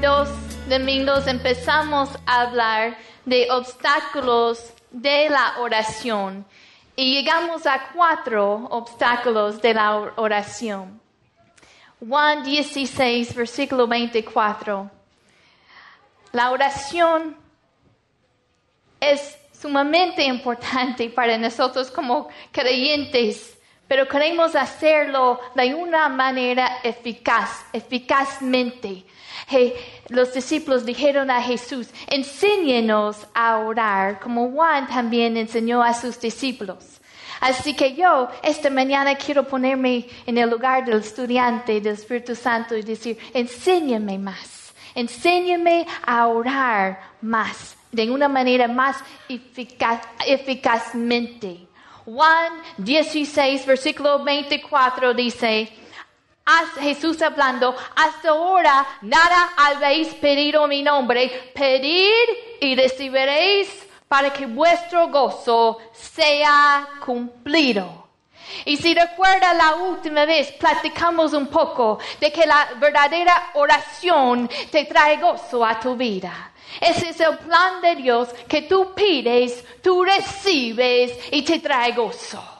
dos domingos empezamos a hablar de obstáculos de la oración y llegamos a cuatro obstáculos de la oración. Juan 16, versículo 24. La oración es sumamente importante para nosotros como creyentes, pero queremos hacerlo de una manera eficaz, eficazmente. Los discípulos dijeron a Jesús, enséñenos a orar, como Juan también enseñó a sus discípulos. Así que yo esta mañana quiero ponerme en el lugar del estudiante del Espíritu Santo y decir, enséñame más, enséñame a orar más, de una manera más eficaz, eficazmente. Juan 16, versículo 24 dice, Jesús hablando, hasta ahora nada habéis pedido mi nombre, pedid y recibiréis para que vuestro gozo sea cumplido. Y si recuerda la última vez, platicamos un poco de que la verdadera oración te trae gozo a tu vida. Ese es el plan de Dios que tú pides, tú recibes y te trae gozo.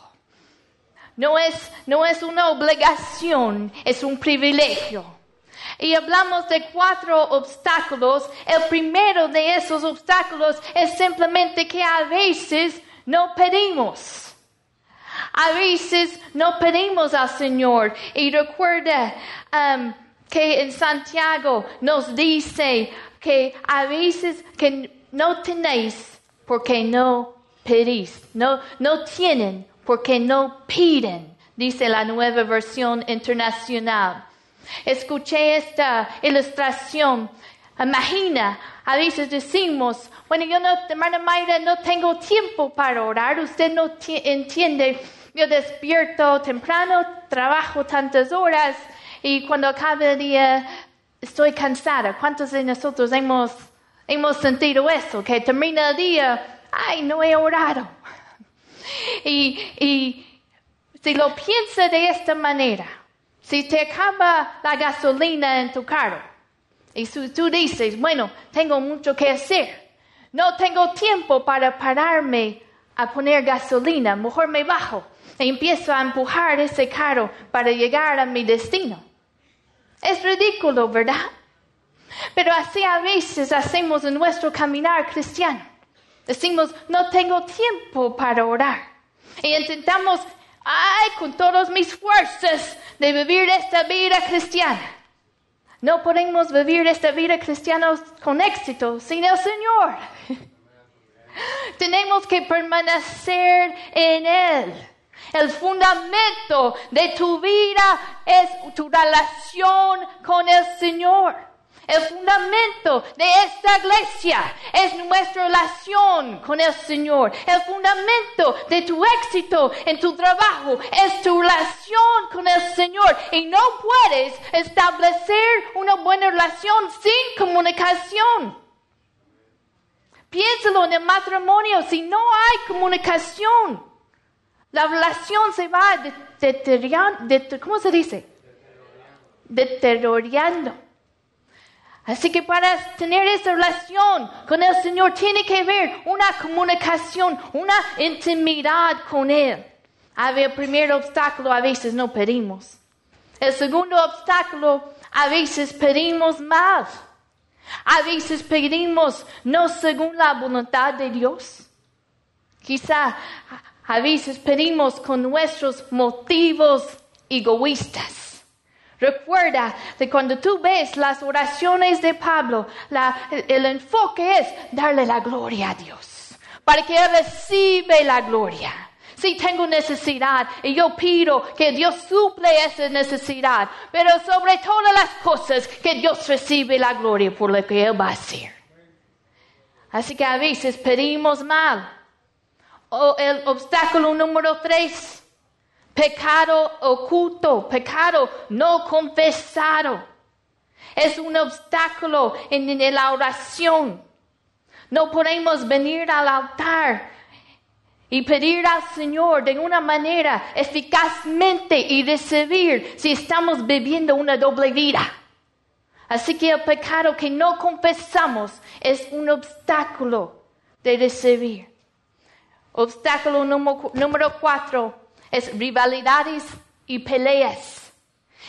No es, no es una obligación, es un privilegio. Y hablamos de cuatro obstáculos. El primero de esos obstáculos es simplemente que a veces no pedimos. A veces no pedimos al Señor. Y recuerda um, que en Santiago nos dice que a veces que no tenéis porque no pedís. No, no tienen porque no piden, dice la nueva versión internacional. Escuché esta ilustración. Imagina, a veces decimos, bueno, yo no, hermana Mayra, no tengo tiempo para orar. Usted no entiende. Yo despierto temprano, trabajo tantas horas y cuando acaba el día estoy cansada. ¿Cuántos de nosotros hemos, hemos sentido eso? Que termina el día, ay, no he orado. Y, y si lo piensa de esta manera, si te acaba la gasolina en tu carro y tú dices, bueno, tengo mucho que hacer, no tengo tiempo para pararme a poner gasolina, mejor me bajo e empiezo a empujar ese carro para llegar a mi destino. Es ridículo, ¿verdad? Pero así a veces hacemos nuestro caminar cristiano. Decimos, no tengo tiempo para orar. Y intentamos ay, con todas mis fuerzas de vivir esta vida cristiana. No podemos vivir esta vida cristiana con éxito sin el Señor. Tenemos que permanecer en Él. El fundamento de tu vida es tu relación con el Señor. El fundamento de esta iglesia es nuestra relación con el Señor. El fundamento de tu éxito en tu trabajo es tu relación con el Señor. Y no puedes establecer una buena relación sin comunicación. Piénsalo en el matrimonio, si no hay comunicación, la relación se va deteriorando, ¿cómo se dice? Deteriorando. Así que para tener esa relación con el Señor tiene que haber una comunicación, una intimidad con Él. A ver, el primer obstáculo a veces no pedimos. El segundo obstáculo a veces pedimos mal. A veces pedimos no según la voluntad de Dios. Quizá a veces pedimos con nuestros motivos egoístas. Recuerda que cuando tú ves las oraciones de Pablo, el, enfoque es darle la gloria a Dios, para que Él reciba la gloria. Si tengo necesidad y yo pido que Dios suple esa necesidad, pero sobre todas las cosas que Dios recibe la gloria por lo que Él va a hacer. Así que a veces pedimos mal. O el obstáculo número tres pecado oculto, pecado no confesado. Es un obstáculo en, la oración. No podemos venir al altar y pedir al Señor de una manera eficazmente y recibir si estamos viviendo una doble vida. Así que el pecado que no confesamos es un obstáculo de recibir. Obstáculo número, número cuatro es rivalidades y peleas.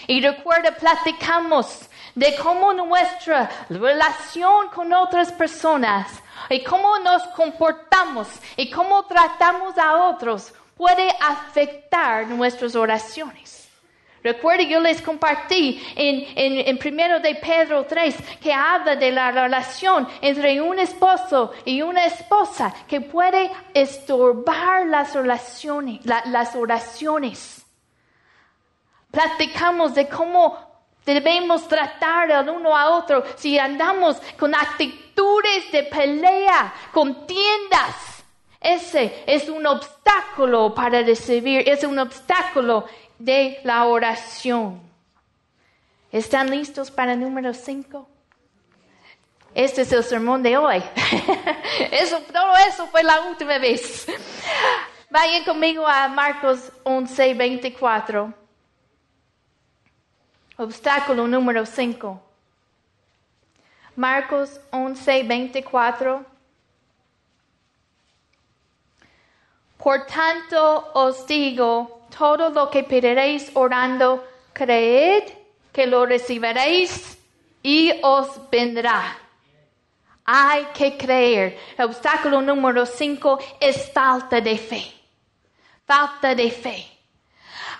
Y recuerda, platicamos de cómo nuestra relación con otras personas y cómo nos comportamos y cómo tratamos a otros puede afectar nuestras oraciones. Recuerde, yo les compartí en, en, primero de Pedro 3 que habla de la relación entre un esposo y una esposa que puede estorbar las relaciones, las oraciones. Platicamos de cómo debemos tratar al uno a otro si andamos con actitudes de pelea, contiendas. Ese es un obstáculo para recibir, es un obstáculo de la oración. ¿Están listos para el número 5? Este es el sermón de hoy. eso, todo eso fue la última vez. Vayan conmigo a Marcos 11, 24. Obstáculo número 5. Marcos 11, 24. Por tanto os digo, todo lo que pediréis orando, creed que lo recibiréis y os vendrá. Hay que creer. El obstáculo número cinco es falta de fe. Falta de fe.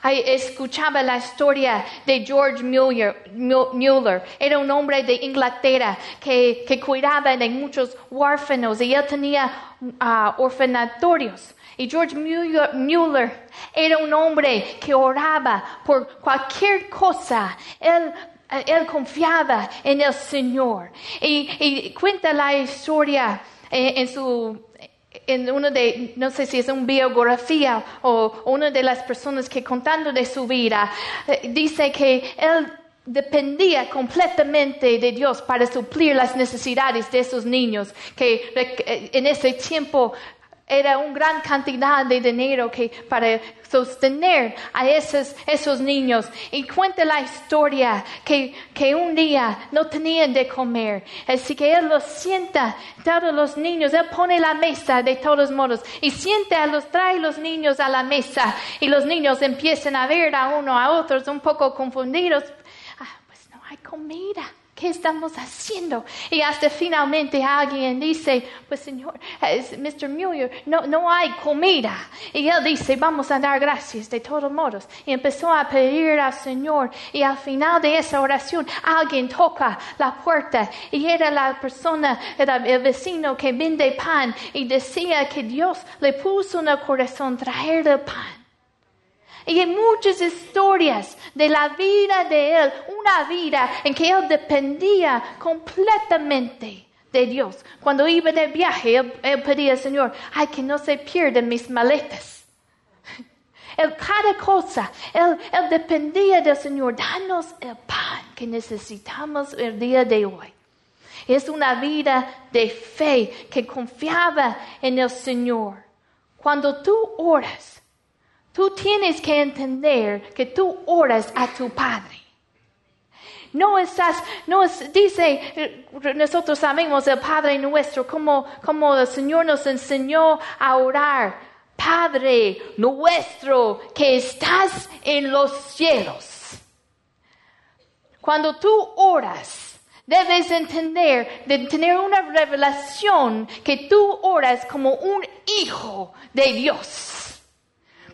escuchaba la historia de George Mueller, Era un hombre de Inglaterra que, cuidaba de muchos huérfanos y él tenía uh, orfanatorios. Y George Mueller era un hombre que oraba por cualquier cosa. Él, él confiaba en el Señor. Y, cuenta la historia eh, en su en uno de, no sé si es una biografía o una de las personas que contando de su vida, eh, dice que él dependía completamente de Dios para suplir las necesidades de esos niños que eh, en ese tiempo era una gran cantidad de dinero que, para sostener a esos, esos niños. Y cuenta la historia que, que un día no tenían de comer. Así que él los sienta, todos los niños, él pone la mesa de todos modos y siente a los, trae los niños a la mesa y los niños empiezan a ver a uno a otros un poco confundidos. Ah, pues no hay comida. ¿Qué estamos haciendo? Y hasta finalmente alguien dice, pues señor, Mr. Muir, no, no hay comida. Y él dice, vamos a dar gracias de todos modos. Y empezó a pedir al Señor. Y al final de esa oración, alguien toca la puerta. Y era la persona, era el vecino que vende pan. Y decía que Dios le puso en el corazón traer el pan. Y hay muchas historias de la vida de él, una vida en que él dependía completamente de Dios. Cuando iba de viaje, él, pedía al Señor, ay, que no se pierdan mis maletas. Él, cada cosa, él, él dependía del Señor. Danos el pan que necesitamos el día de hoy. Es una vida de fe que confiaba en el Señor. Cuando tú oras, Tú tienes que entender que tú oras a tu Padre. No estás, no es, dice, nosotros sabemos el Padre nuestro, como, como el Señor nos enseñó a orar. Padre nuestro que estás en los cielos. Cuando tú oras, debes entender, de tener una revelación que tú oras como un hijo de Dios.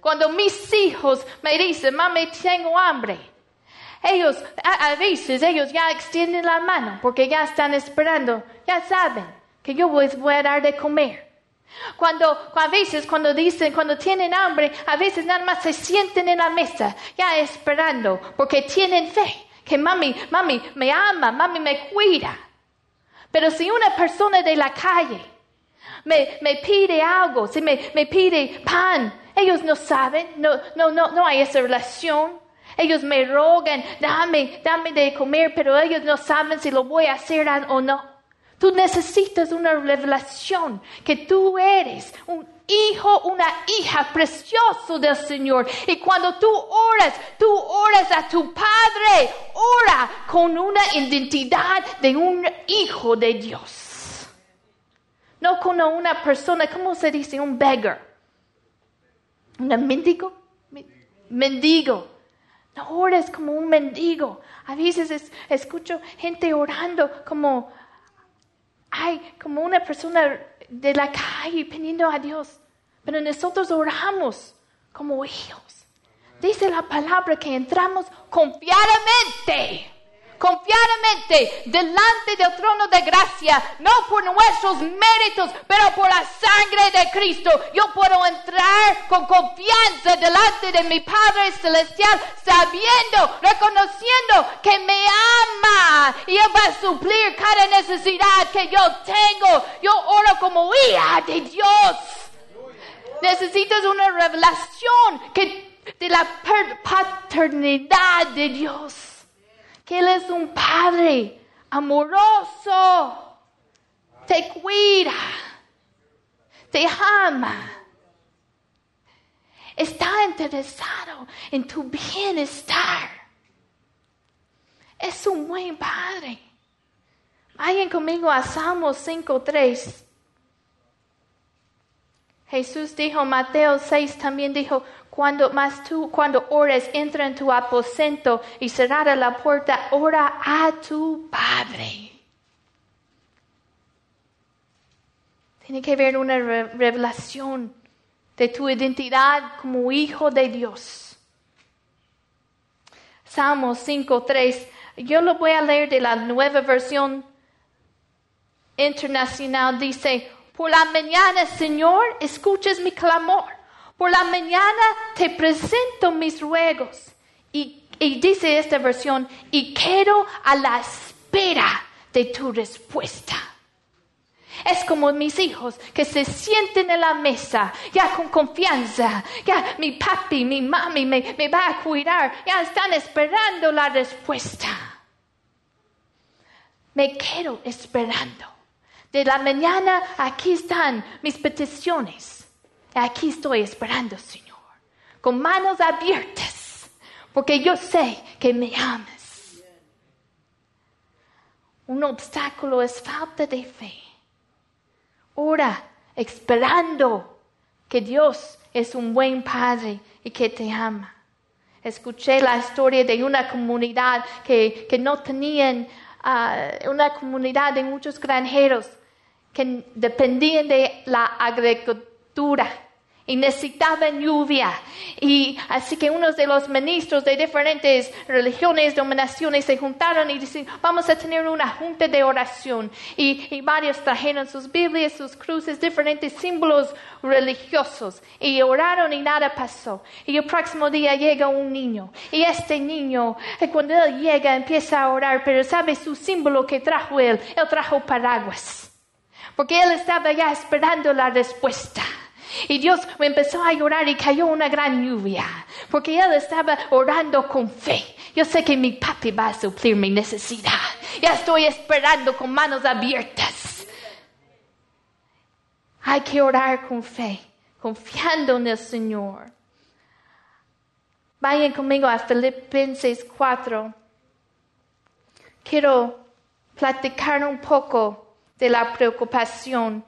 Cuando mis hijos me dicen, mami, tengo hambre, ellos, a, veces ellos ya extienden la mano porque ya están esperando, ya saben que yo les voy a dar de comer. Cuando, a veces cuando dicen, cuando tienen hambre, a veces nada más se sienten en la mesa, ya esperando, porque tienen fe, que mami, mami me ama, mami me cuida. Pero si una persona de la calle me, me pide algo, si me, me pide pan, ellos no saben, no, no, no, no hay esa relación. Ellos me rogan, dame, dame de comer, pero ellos no saben si lo voy a hacer o no. Tú necesitas una revelación que tú eres un hijo, una hija precioso del Señor. Y cuando tú oras, tú oras a tu Padre. Ora con una identidad de un hijo de Dios. No como una persona, ¿cómo se dice? Un beggar. ¿Un mendigo? Mendigo. No ores como un mendigo. A veces escucho gente orando como hay como una persona de la calle pidiendo a Dios, pero nosotros oramos como hijos. Dice la palabra que entramos confiadamente confiadamente delante del trono de gracia, no por nuestros méritos, pero por la sangre de Cristo. Yo puedo entrar con confianza delante de mi Padre Celestial, sabiendo, reconociendo que me ama y Él va a suplir cada necesidad que yo tengo. Yo oro como hija de Dios. Necesitas una revelación que, de la paternidad de Dios Él es un Padre amoroso, te cuida, te ama, está interesado en tu bienestar. Es un buen Padre. Vayan conmigo a Salmos 5.3. Jesús dijo, Mateo 6 también dijo, cuando más tú, cuando ores, entra en tu aposento y cerrada la puerta, ora a tu Padre. Tiene que haber una revelación de tu identidad como hijo de Dios. Salmos 5.3. Yo lo voy a leer de la nueva versión internacional. Dice, por la mañana, Señor, escuches mi clamor por la mañana te presento mis ruegos. Y, dice esta versión, y quedo a la espera de tu respuesta. Es como mis hijos que se sienten en la mesa, ya con confianza, ya mi papi, mi mami me, me va a cuidar, ya están esperando la respuesta. Me quedo esperando. De la mañana aquí están mis peticiones. Aquí estoy esperando, Señor, con manos abiertas, porque yo sé que me amas. Un obstáculo es falta de fe. Ora esperando que Dios es un buen Padre y que te ama. Escuché la historia de una comunidad que, no tenían, ah, una comunidad de muchos granjeros que dependían de la agricultura y necesitaban lluvia. Y así que unos de los ministros de diferentes religiones, dominaciones se juntaron y dijeron, vamos a tener una junta de oración. Y, y, varios trajeron sus Biblias, sus cruces, diferentes símbolos religiosos. Y oraron y nada pasó. Y el próximo día llega un niño. Y este niño, eh, cuando él llega, empieza a orar, pero sabe su símbolo que trajo él. Él trajo paraguas. Porque él estaba ya esperando la respuesta. Y Dios empezó a llorar y cayó una gran lluvia, porque él estaba orando con fe. Yo sé que mi papi va a suplir mi necesidad. Ya estoy esperando con manos abiertas. Hay que orar con fe, confiando en el Señor. Vayan conmigo a Filipenses 4. Quiero platicar un poco de la preocupación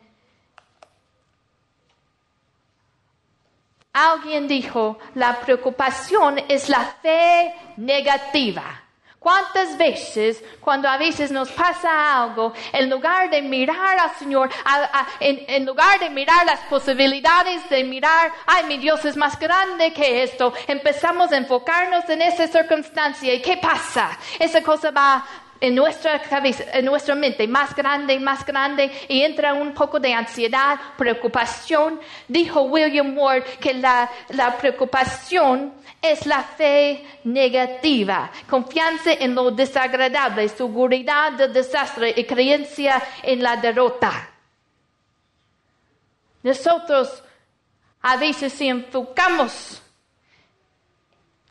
Alguien dijo, la preocupación es la fe negativa. ¿Cuántas veces, cuando a veces nos pasa algo, en lugar de mirar al Señor, en, lugar de mirar las posibilidades, de mirar, ay, mi Dios es más grande que esto, empezamos a enfocarnos en esa circunstancia. ¿Y qué pasa? Esa cosa va, en nuestra cabeza, en nuestra mente, más grande y más grande, y entra un poco de ansiedad, preocupación. Dijo William Ward que la, preocupación es la fe negativa, confianza en lo desagradable, seguridad del desastre y creencia en la derrota. Nosotros a veces enfocamos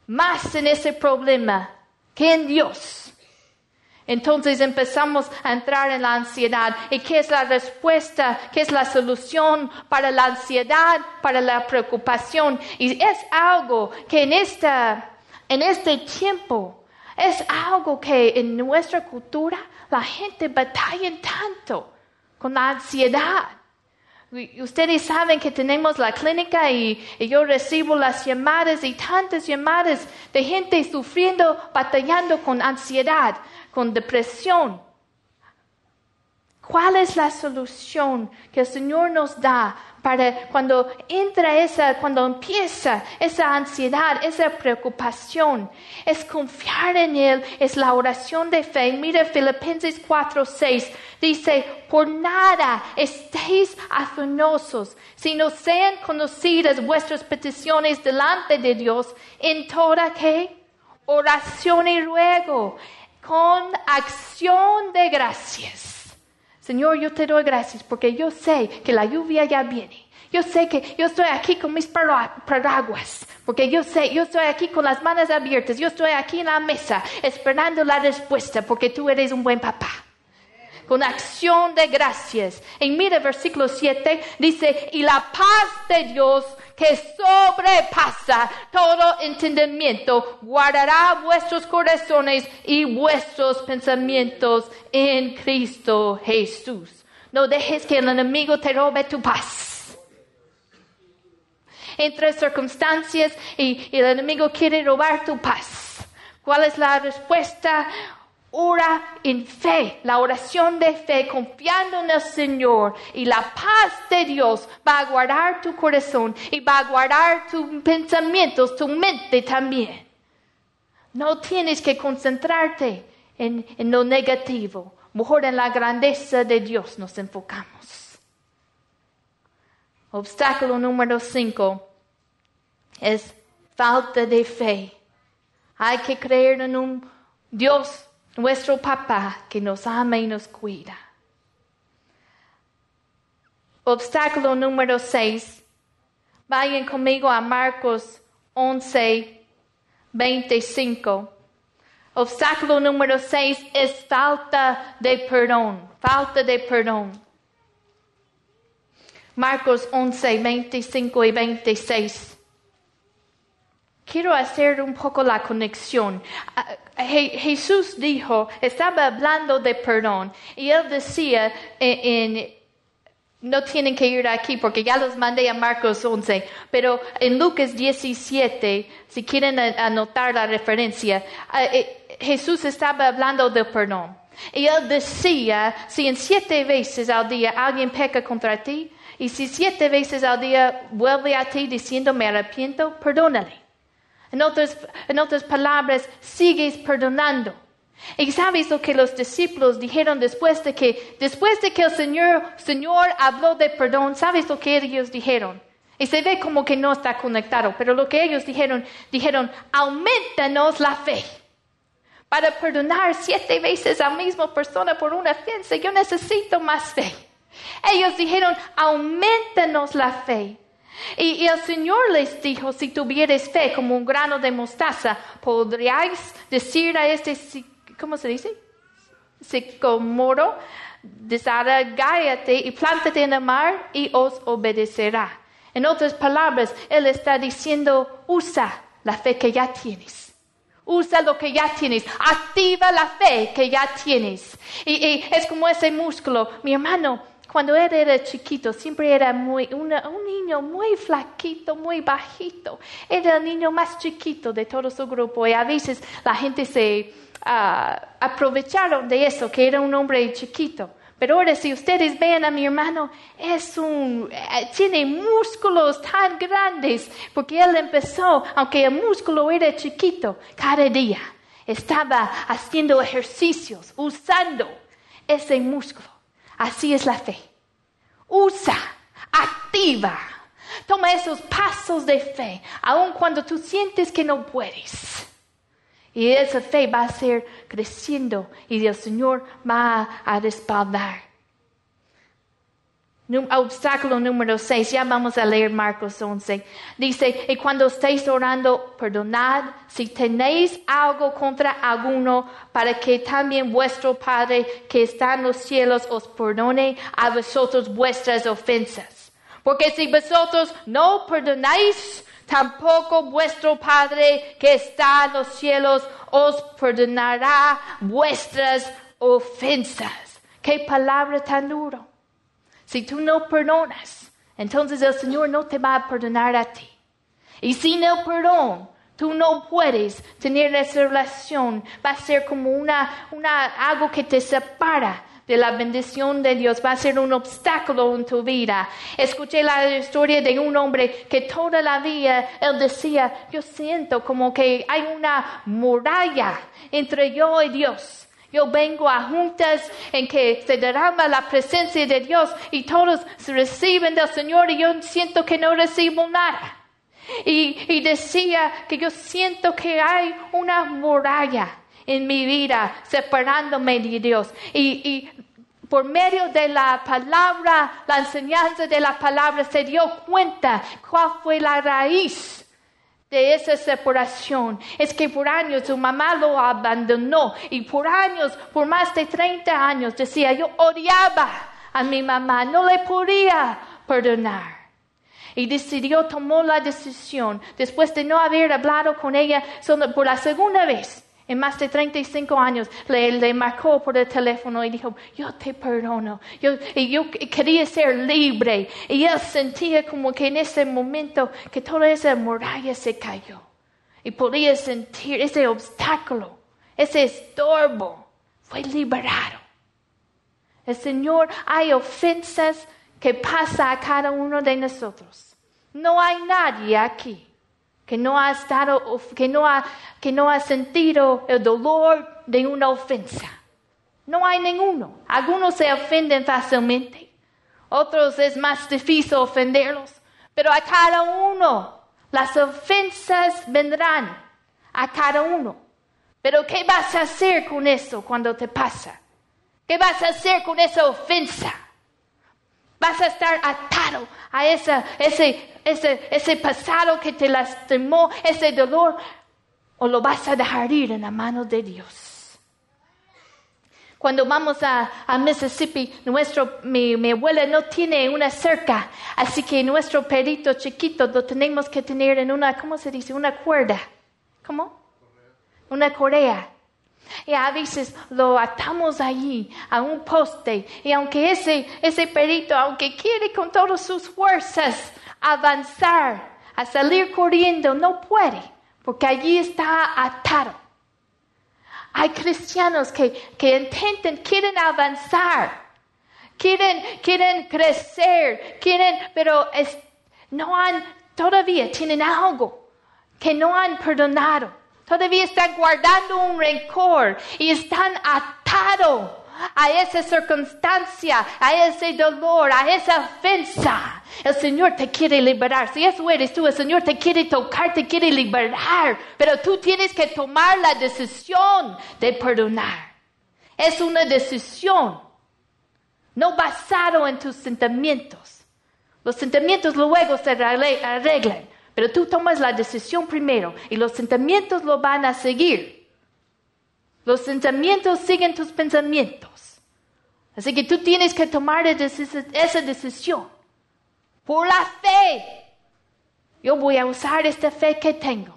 más en ese problema que en Dios, Entonces empezamos a entrar en la ansiedad. ¿Y qué es la respuesta? ¿Qué es la solución para la ansiedad, para la preocupación? Y es algo que en, en este tiempo, es algo que en nuestra cultura la gente batalla tanto con la ansiedad. Ustedes saben que tenemos la clínica y, yo recibo las llamadas y tantas llamadas de gente sufriendo, batallando con ansiedad, con depresión. ¿Cuál es la solución que el Señor nos da para cuando entra esa, cuando empieza esa ansiedad, esa preocupación, es confiar en Él, es la oración de fe. Mira Filipenses 4, 6, dice, por nada estéis afanosos, sino sean conocidas vuestras peticiones delante de Dios en toda que oración y ruego, con acción de gracias Señor, yo te doy gracias porque yo sé que la lluvia ya viene. Yo sé que yo estoy aquí con mis paraguas, porque yo sé, yo estoy aquí con las manos abiertas, yo estoy aquí en la mesa esperando la respuesta, porque tú eres un buen papá. Con acción de gracias. En mira versículo 7 dice, y la paz de Dios que sobrepasa todo entendimiento, guardará vuestros corazones y vuestros pensamientos en Cristo Jesús. No dejes que el enemigo te robe tu paz. Entre circunstancias y, y el enemigo quiere robar tu paz. ¿Cuál es la respuesta? Ora en fe, la oración de fe, confiando en el Señor. Y la paz de Dios va a guardar tu corazón y va a guardar tus pensamientos, tu mente también. No tienes que concentrarte en, lo negativo. Mejor en la grandeza de Dios nos enfocamos. Obstáculo número cinco es falta de fe. Hay que creer en un Dios nuestro papá que nos ama y nos cuida. Obstáculo número 6. Vayan conmigo a Marcos 11, 25. Obstáculo número 6 es falta de perdón. Falta de perdón. Marcos 11, 25 y 26 quiero hacer un poco la conexión. Ah, Jesús dijo, estaba hablando de perdón y él decía en, no tienen que ir aquí porque ya los mandé a Marcos 11, pero en Lucas 17, si quieren anotar la referencia, ah, eh, Jesús estaba hablando de perdón. Y él decía, si en siete veces al día alguien peca contra ti, y si siete veces al día vuelve a ti diciendo me arrepiento, perdónale. En otras, palabras, sigues perdonando. Y sabes lo que los discípulos dijeron después de que, después de que el Señor, Señor habló de perdón, ¿sabes lo que ellos dijeron? Y se ve como que no está conectado, pero lo que ellos dijeron, dijeron, aumentanos la fe. Para perdonar siete veces a la misma persona por una ofensa, yo necesito más fe. Ellos dijeron, aumentanos la fe. Y, el Señor les dijo, si tuvieres fe como un grano de mostaza, podríais decir a este, ¿cómo se dice? Sicomoro, desargáyate y plántate en el mar y os obedecerá. En otras palabras, Él está diciendo, usa la fe que ya tienes. Usa lo que ya tienes. Activa la fe que ya tienes. y es como ese músculo. Mi hermano, cuando él era chiquito, siempre era un niño muy flaquito, muy bajito. Era el niño más chiquito de todo su grupo y a veces la gente se ah, aprovecharon de eso, que era un hombre chiquito. Pero ahora si ustedes ven a mi hermano, es un, eh, tiene músculos tan grandes, porque él empezó, aunque el músculo era chiquito, cada día estaba haciendo ejercicios, usando ese músculo. Así es la fe. Usa, activa. Toma esos pasos de fe, aun cuando tú sientes que no puedes. Y esa fe va a ser creciendo y el Señor va a respaldar. Obstáculo número 6, ya vamos a leer Marcos 11. Dice, y cuando estéis orando, perdonad si tenéis algo contra alguno, para que también vuestro Padre que está en los cielos os perdone a vosotros vuestras ofensas. Porque si vosotros no perdonáis, tampoco vuestro Padre que está en los cielos os perdonará vuestras ofensas. Qué palabra tan duro. Si tú no perdonas, entonces el Señor no te va a perdonar a ti. Y sin el perdón, tú no puedes tener esa relación. Va a ser como una, una, algo que te separa de la bendición de Dios. Va a ser un obstáculo en tu vida. Escuché la historia de un hombre que toda la vida él decía, yo siento como que hay una muralla entre yo y Dios. Yo vengo a juntas en que se derrama la presencia de Dios y todos reciben del Señor y yo siento que no recibo nada. Y, y decía que yo siento que hay una muralla en mi vida separándome de Dios. Y, y por medio de la palabra, la enseñanza de la palabra, se dio cuenta cuál fue la raíz de esa separación es que por años su mamá lo abandonó y por años, por más de 30 años, decía, yo odiaba a mi mamá, no le podía perdonar. Y decidió, tomó la decisión, después de no haber hablado con ella solo por la segunda vez, en más de 35 años, le, marcó por el teléfono y dijo, yo te perdono. Yo, yo quería ser libre. Y él sentía como que en ese momento que toda esa muralla se cayó. Y podía sentir ese obstáculo, ese estorbo, fue liberado. El Señor, hay ofensas que pasa a cada uno de nosotros. No hay nadie aquí que no ha estado, que no ha, que no ha sentido el dolor de una ofensa. No hay ninguno. Algunos se ofenden fácilmente, otros es más difícil ofenderlos, pero a cada uno las ofensas vendrán a cada uno. Pero ¿qué vas a hacer con eso cuando te pasa? ¿Qué vas a hacer con esa ofensa? Vas a estar atado a ese, ese, ese pasado que te lastimó, ese dolor, o lo vas a dejar ir en la mano de Dios. Cuando vamos a, a Mississippi, nuestro, mi, mi, abuela no tiene una cerca, así que nuestro perrito chiquito lo tenemos que tener en una, ¿cómo se dice? Una cuerda. ¿Cómo? Una correa. Y a veces lo atamos allí a un poste. Y aunque ese, ese perito, aunque quiere con todas sus fuerzas avanzar, a salir corriendo, no puede, porque allí está atado. Hay cristianos que, que intentan, quieren avanzar, quieren, quieren crecer, quieren, pero es, no han, todavía tienen algo que no han perdonado. Todavía están guardando un rencor y están atados a esa circunstancia, a ese dolor, a esa ofensa. El Señor te quiere liberar. Si eso eres tú, el Señor te quiere tocar, te quiere liberar. Pero tú tienes que tomar la decisión de perdonar. Es una decisión, no basado en tus sentimientos. Los sentimientos luego se arreglan. Pero tú tomas la decisión primero y los sentimientos lo van a seguir. Los sentimientos siguen tus pensamientos. Así que tú tienes que tomar esa decisión. Por la fe. Yo voy a usar esta fe que tengo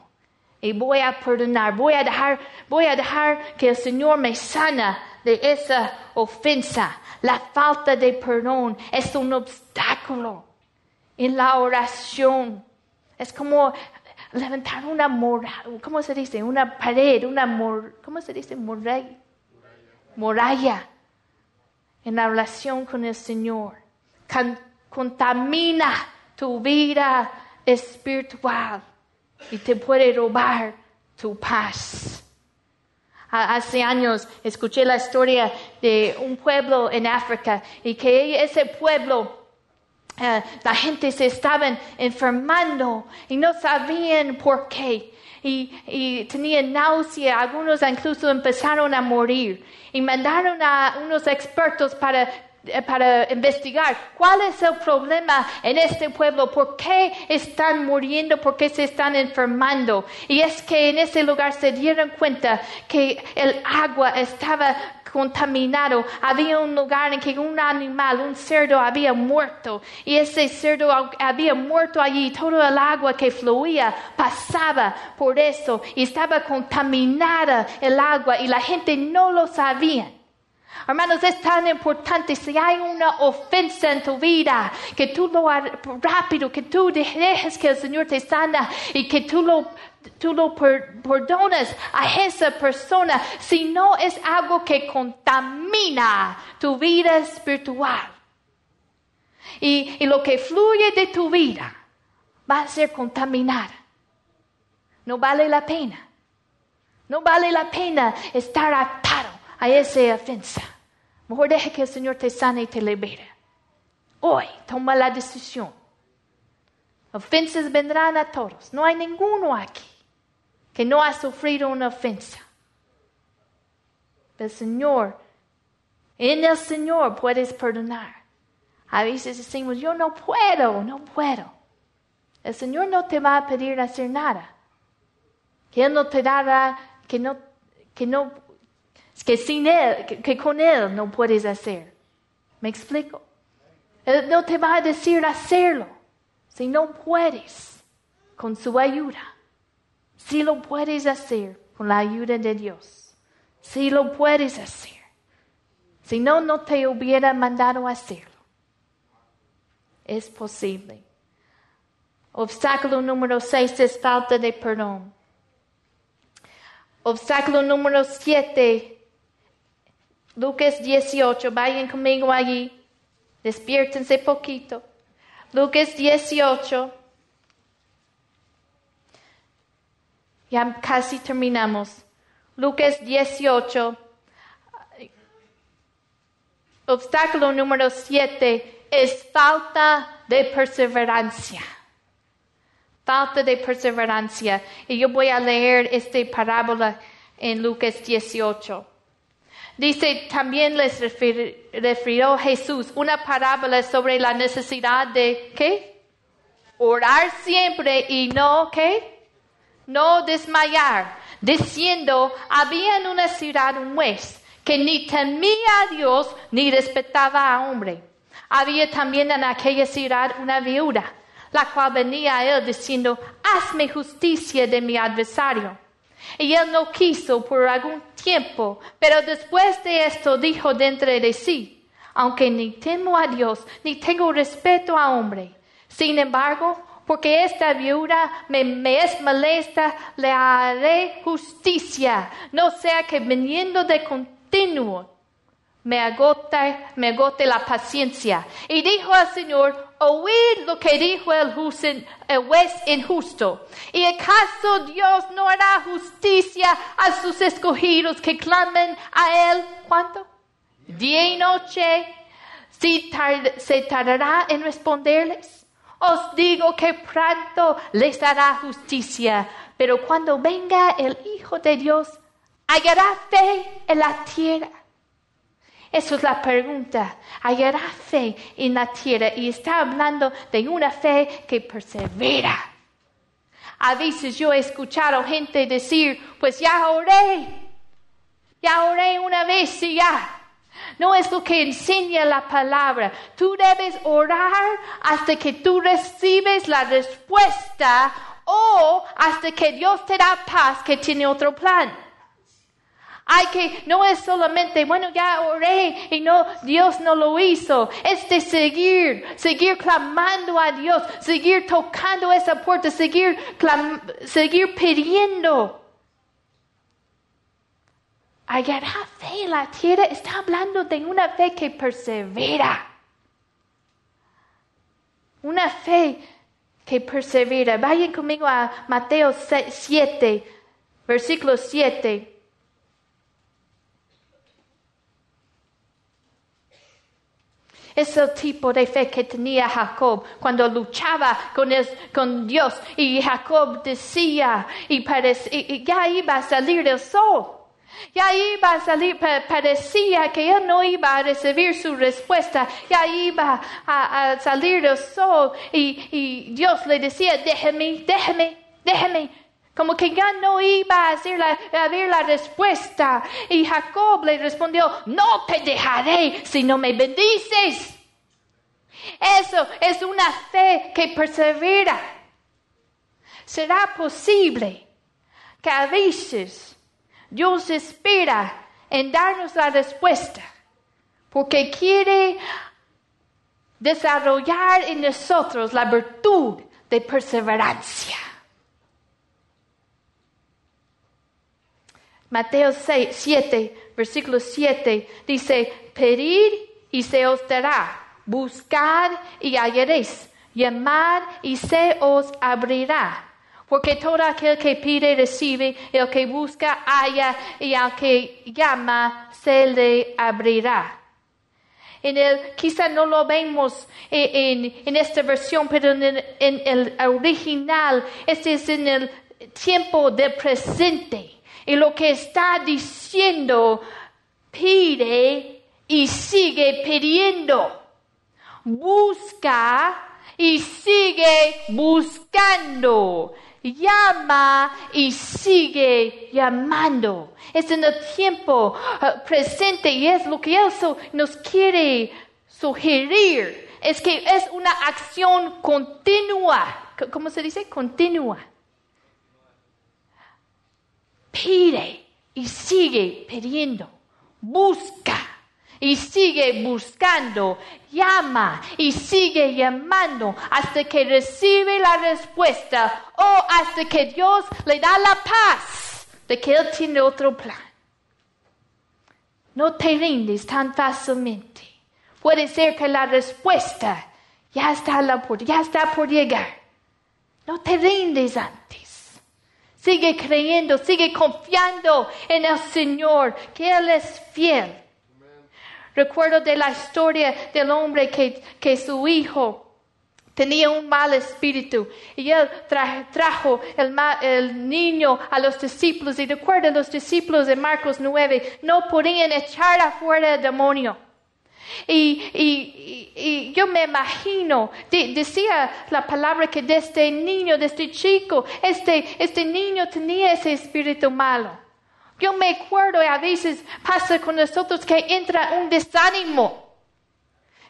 y voy a perdonar. Voy a dejar, voy a dejar que el Señor me sana de esa ofensa. La falta de perdón es un obstáculo en la oración. Es como levantar una muralla, ¿cómo se dice? Una pared, una mur, ¿cómo se dice? Muralla. Muralla. En la relación con el Señor. Contamina tu vida espiritual y te puede robar tu paz. Hace años escuché la historia de un pueblo en África y que ese pueblo Uh, la gente se estaban enfermando y no sabían por qué. Y, tenían náusea, algunos incluso empezaron a morir. Y mandaron a unos expertos para eh, para investigar cuál es el problema en este pueblo, por qué están muriendo, por qué se están enfermando. Y es que en ese lugar se dieron cuenta que el agua estaba contaminado. Había un lugar en que un animal, un cerdo había muerto y ese cerdo había muerto allí. Todo el agua que fluía pasaba por eso y estaba contaminada el agua y la gente no lo sabía. Hermanos, es tan importante si hay una ofensa en tu vida, que tú lo rápido, que tú dejes que el Señor te sana y que tú lo, tú lo perdonas a esa persona, si no es algo que contamina tu vida espiritual. Y, y lo que fluye de tu vida va a ser contaminada. No vale la pena. No vale la pena estar atado a esa ofensa. Mejor deje que el Señor te sane y te libere. Hoy toma la decisión. Ofensas vendrán a todos. No hay ninguno aquí que no ha sufrido una ofensa. El Señor, en el Señor puedes perdonar. A veces decimos, yo no puedo, no puedo. El Señor no te va a pedir hacer nada. Que Él no te dará, que no, que no que sin Él, que, con Él no puedes hacer. ¿Me explico? Él no te va a decir hacerlo si no puedes con su ayuda. Si lo puedes hacer con la ayuda de Dios. Si lo puedes hacer. Si no, no te hubiera mandado hacerlo. Es posible. Obstáculo número seis es falta de perdón. Obstáculo número siete Lucas 18, vayan conmigo allí, despiértense poquito. Lucas 18, ya casi terminamos. Lucas 18, obstáculo número 7 es falta de perseverancia. Falta de perseverancia. Y yo voy a leer esta parábola en Lucas 18. Dice, también les refirió Jesús una parábola sobre la necesidad de, ¿qué? Orar siempre y no. No desmayar. Diciendo, había en una ciudad un juez que ni temía a Dios ni respetaba a hombre. Había también en aquella ciudad una viuda, la cual venía a él diciendo, hazme justicia de mi adversario. Él no quiso por algún tiempo, pero después de esto dijo dentro de sí, aunque ni temo a Dios, ni tengo respeto a hombre. Sin embargo, porque esta viuda me, me, es molesta, le haré justicia, no sea que viniendo de continuo me agote, me agote la paciencia. Y dijo al Señor, oíd lo que dijo el, juez injusto. ¿Y acaso Dios no hará justicia a sus escogidos que clamen a Él? ¿Cuánto? Día y noche. Se tardará en responderles. Os digo que pronto les hará justicia. Pero cuando venga el Hijo de Dios, hallará fe en la tierra. Esa es la pregunta. Hallará fe en la tierra y está hablando de una fe que persevera. A veces yo he escuchado gente decir, pues ya oré, ya oré una vez y ya. No es lo que enseña la palabra. Tú debes orar hasta que tú recibes la respuesta o hasta que Dios te da paz que tiene otro plan. Hay que, no es solamente, bueno, ya oré y no, Dios no lo hizo. Es de seguir, seguir clamando a Dios, seguir tocando esa puerta, seguir, seguir pidiendo. Hallará fe en la tierra. Está hablando de una fe que persevera. Una fe que persevera. Vayan conmigo a Mateo 7, versículo 7. Es el tipo de fe que tenía Jacob cuando luchaba con, con Dios y Jacob decía y, ya iba a salir el sol. Ya iba a salir, parecía que él no iba a recibir su respuesta. Ya iba a, salir el sol y, y, Dios le decía, déjeme, déjeme, déjeme. Como que ya no iba a, hacer la, a ver la respuesta. Y Jacob le respondió, no te dejaré si no me bendices. Eso es una fe que persevera. Será posible que a veces Dios espera en darnos la respuesta porque quiere desarrollar en nosotros la virtud de perseverancia. Mateo 6, 7, versículo 7 dice, pedir y se os dará, buscad y hallaréis, llamad y se os abrirá. Porque todo aquel que pide recibe, el que busca halla y al que llama se le abrirá. En el, quizá no lo vemos en, en, esta versión, pero en el, en el original, este es en el tiempo de presente. Y lo que está diciendo, pide y sigue pidiendo. Busca y sigue buscando llama y sigue llamando. Es en el tiempo uh, presente y es lo que eso nos quiere sugerir. Es que es una acción continua. ¿Cómo se dice? Continua. Pide y sigue pidiendo. Busca y sigue buscando, llama y sigue llamando hasta que recibe la respuesta o hasta que Dios le da la paz de que Él tiene otro plan. No te rindes tan fácilmente. Puede ser que la respuesta ya está, por, ya está por llegar. No te rindes antes. Sigue creyendo, sigue confiando en el Señor, que Él es fiel Recuerdo de la historia del hombre que, que su hijo tenía un mal espíritu y él trajo el, el, niño a los discípulos y recuerda los discípulos de Marcos 9 no podían echar afuera el demonio. Y, y, y, yo me imagino, decía la palabra que de este niño, de este chico, este, este niño tenía ese espíritu malo. Yo me acuerdo a veces pasa con nosotros que entra un desánimo.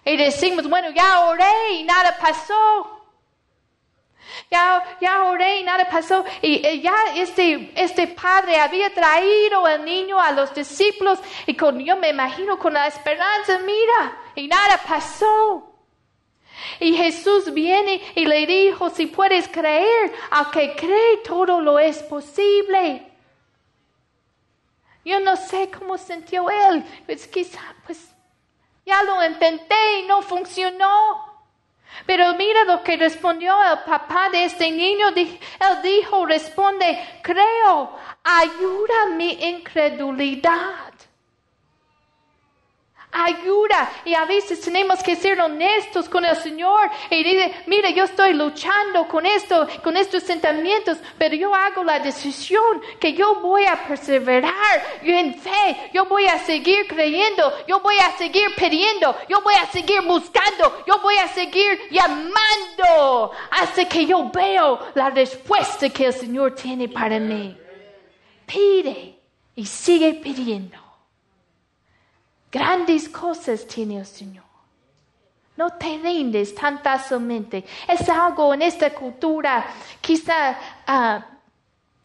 Y decimos, bueno, ya oré y nada pasó. Ya, oré y nada pasó. Y, ya este, este padre había traído al niño a los discípulos y con, yo me imagino con la esperanza, mira, y nada pasó. Y Jesús viene y le dijo, si puedes creer, a que cree todo lo es posible. Yo no sé cómo sintió él. Pues quizá, pues, ya lo intenté y no funcionó. Pero mira lo que respondió el papá de este niño. Él dijo, responde, creo, ayuda mi incredulidad ayuda. Y a veces tenemos que ser honestos con el Señor y decir, mire, yo estoy luchando con esto, con estos sentimientos, pero yo hago la decisión que yo voy a perseverar en fe, yo voy a seguir creyendo, yo voy a seguir pidiendo, yo voy a seguir buscando, yo voy a seguir llamando hasta que yo veo la respuesta que el Señor tiene para mí. Pide y sigue pidiendo. Grandes cosas tiene el Señor. No te rindes tan fácilmente. Es algo en esta cultura, quizá ah,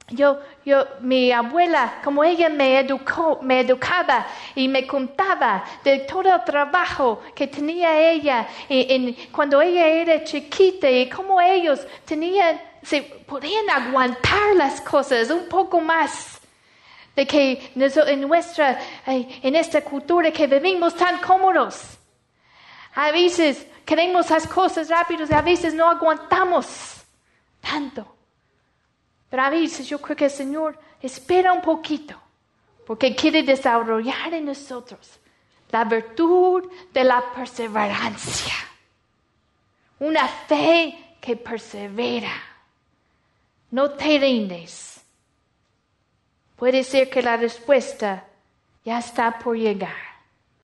yo, yo, mi abuela, como ella me educó, me educaba y me contaba de todo el trabajo que tenía ella en, cuando ella era chiquita y cómo ellos tenían, se podían aguantar las cosas un poco más de que en nuestra, en esta cultura que vivimos tan cómodos. A veces queremos las cosas rápidas y a veces no aguantamos tanto. Pero a veces yo creo que el Señor espera un poquito porque quiere desarrollar en nosotros la virtud de la perseverancia. Una fe que persevera. No te rindes puede ser que la respuesta ya está por llegar.